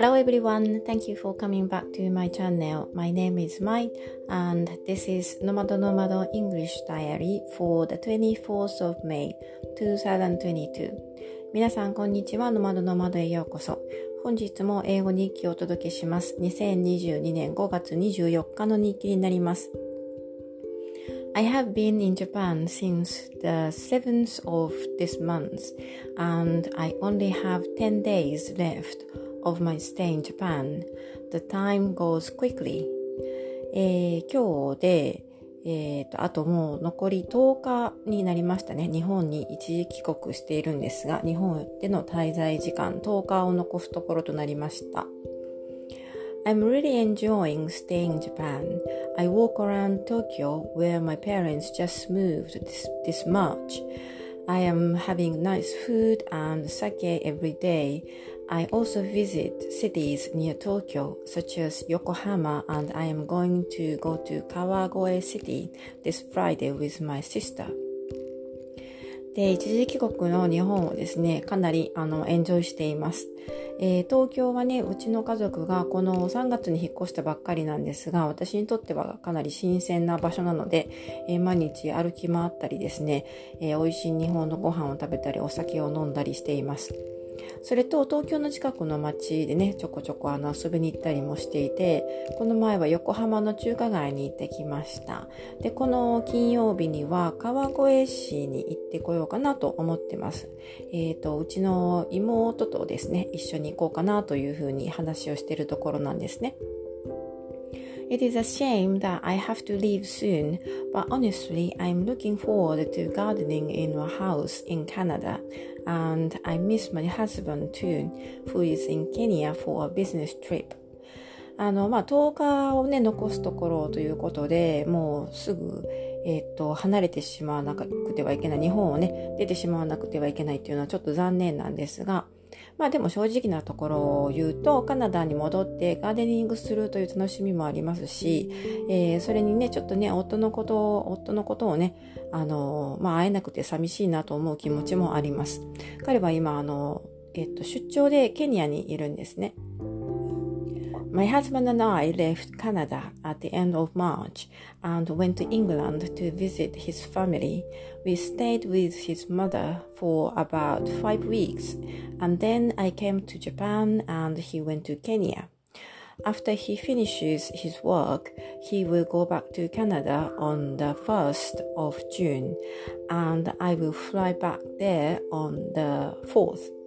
Hello everyone, thank you for coming back to my channel. My name is Mai and this is Nomad Nomad English Diary for the 24th of May 2022. 皆さんこんにちは、ノマドノマドへようこそ。本日も英語日記をお届けします。2022年5月24日の日記になります。I have been in Japan since the 7th of this month and I only have 10 days left of my stay in Japan. The time goes quickly. えー、今日で、えーと、あともう残り10日になりましたね。日本に一時帰国しているんですが、日本での滞在時間10日を残すところとなりました。I'm really enjoying staying in Japan. I walk around Tokyo where my parents just moved this, this March. I am having nice food and sake every day. I also visit cities near Tokyo, such as Yokohama, and I am going to go to Kawagoe City this Friday with my sister. で、一時帰国の日本をですね、かなりあのエンジョイしています。えー、東京はね、うちの家族がこの3月に引っ越したばっかりなんですが、私にとってはかなり新鮮な場所なので、えー、毎日歩き回ったりですね、えー、美味しい日本のご飯を食べたり、お酒を飲んだりしています。それと東京の近くの町でね、ちょこちょこあの遊びに行ったりもしていて、この前は横浜の中華街に行ってきました。で、この金曜日には川越市に行ってこようかなと思ってます。えっ、ー、と、うちの妹とですね、一緒に行こうかなというふうに話をしているところなんですね。It is a shame that I have to leave soon, but honestly, I'm looking forward to gardening in a house in Canada, and I miss my husband too, who is in Kenya for a business trip. あの、まあ、10日をね、残すところということで、もうすぐ、えっ、ー、と、離れてしまわなくてはいけない、日本をね、出てしまわなくてはいけないというのはちょっと残念なんですが、まあでも正直なところを言うと、カナダに戻ってガーデニングするという楽しみもありますし、えー、それにね、ちょっとね、夫のことを、夫のことをね、あの、まあ会えなくて寂しいなと思う気持ちもあります。彼は今、あの、えっと、出張でケニアにいるんですね。My husband and I left Canada at the end of March and went to England to visit his family. We stayed with his mother for about five weeks, and then I came to Japan and he went to Kenya. After he finishes his work, he will go back to Canada on the 1st of June, and I will fly back there on the 4th.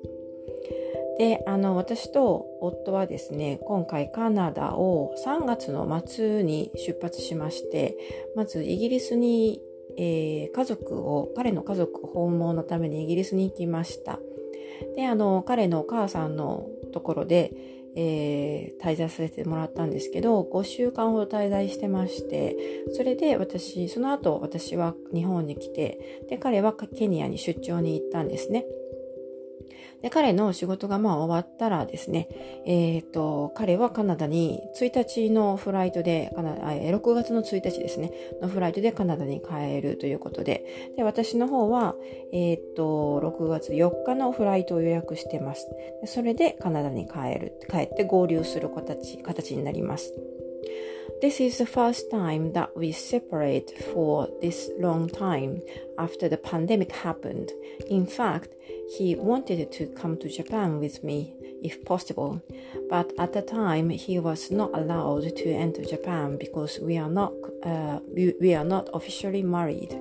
で、あの、私と夫はですね、今回カナダを3月の末に出発しまして、まずイギリスに、えー、家族を、彼の家族訪問のためにイギリスに行きました。で、あの、彼のお母さんのところで、えー、滞在させてもらったんですけど、5週間ほど滞在してまして、それで私、その後私は日本に来て、で、彼はケニアに出張に行ったんですね。で、彼の仕事がまあ終わったらですね、えっ、ー、と、彼はカナダに1日のフライトで、6月の1日ですね、のフライトでカナダに帰るということで、で、私の方は、えっ、ー、と、6月4日のフライトを予約してます。それでカナダに帰る、帰って合流する形、形になります。This is the first time that we separate for this long time after the pandemic happened. In fact, he wanted to come to Japan with me if possible, but at the time he was not allowed to enter Japan because we are not, uh, we, we are not officially married.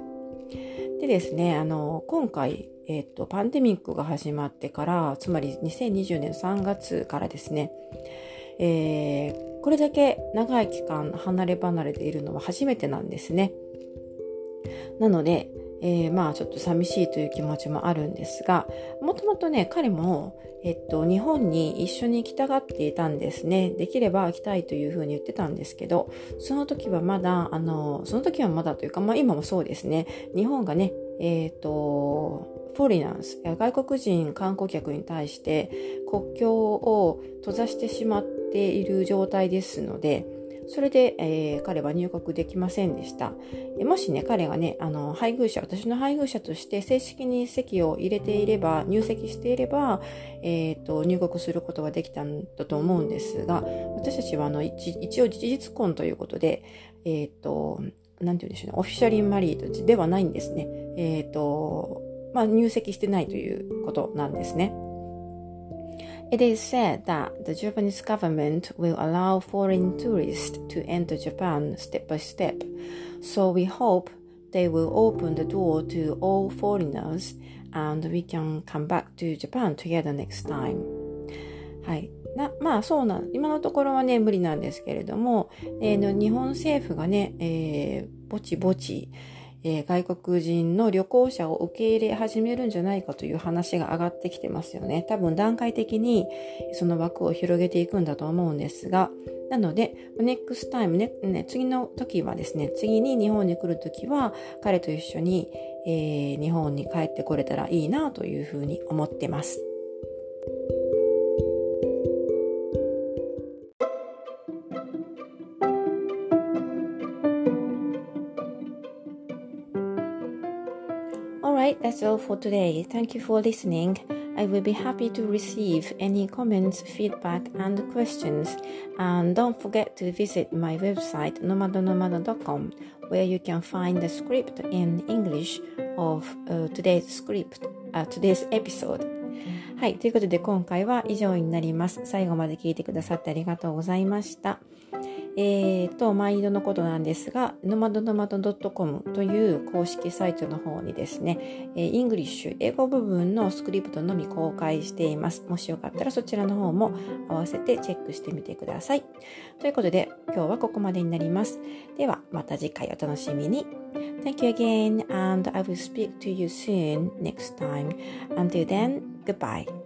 でですね、あの、今回、えっと、パンデミックが始まってから、つまり2020年3月からですね、えー、 これだけ長い期間離れ離れているのは初めてなんですね。なので、えー、まあちょっと寂しいという気持ちもあるんですが、もともとね、彼も、えっと、日本に一緒に行きたがっていたんですね。できれば行きたいというふうに言ってたんですけど、その時はまだ、あの、その時はまだというか、まあ今もそうですね。日本がね、えっ、と、フォリナンス、外国人観光客に対して国境を閉ざしてしまっている状態ですので、それで、えー、彼は入国できませんでした。もしね、彼がね、あの、配偶者、私の配偶者として正式に籍を入れていれば、入籍していれば、えっ、ー、と、入国することができたんだと思うんですが、私たちは、あの、一応事実婚ということで、えっ、ー、と、なんて言うんでしょうね、オフィシャリーマリードではないんですね。えっ、と、まあ、入籍してないということなんですね。It is said that the Japanese government will allow foreign tourists to enter Japan step by step, so we hope they will open the door to all foreigners and we can come back to Japan together next time. はい。なまあそうな、今のところはね、無理なんですけれども、えー、日本政府がね、えー、ぼちぼち、えー、外国人の旅行者を受け入れ始めるんじゃないかという話が上がってきてますよね。多分段階的にその枠を広げていくんだと思うんですが、なので、next time ね、ね次の時はですね、次に日本に来る時は彼と一緒に、えー、日本に帰ってこれたらいいなというふうに思ってます。that's all for today. Thank you for listening. I will be happy to receive any comments, feedback, and questions. And don't forget to visit my website nomadonomado.com where you can find the script in English of、uh, today's script, uh, today's episode. はい。ということで今回は以上になります。最後まで聞いてくださってありがとうございました。 えー、と、毎度のことなんですが、ノマドノマド .com という公式サイトの方にですね、えー、イングリッシュ、英語部分のスクリプトのみ公開しています。もしよかったらそちらの方も合わせてチェックしてみてください。ということで、今日はここまでになります。では、また次回お楽しみに。Thank you again and I will speak to you soon next time. Until then, goodbye.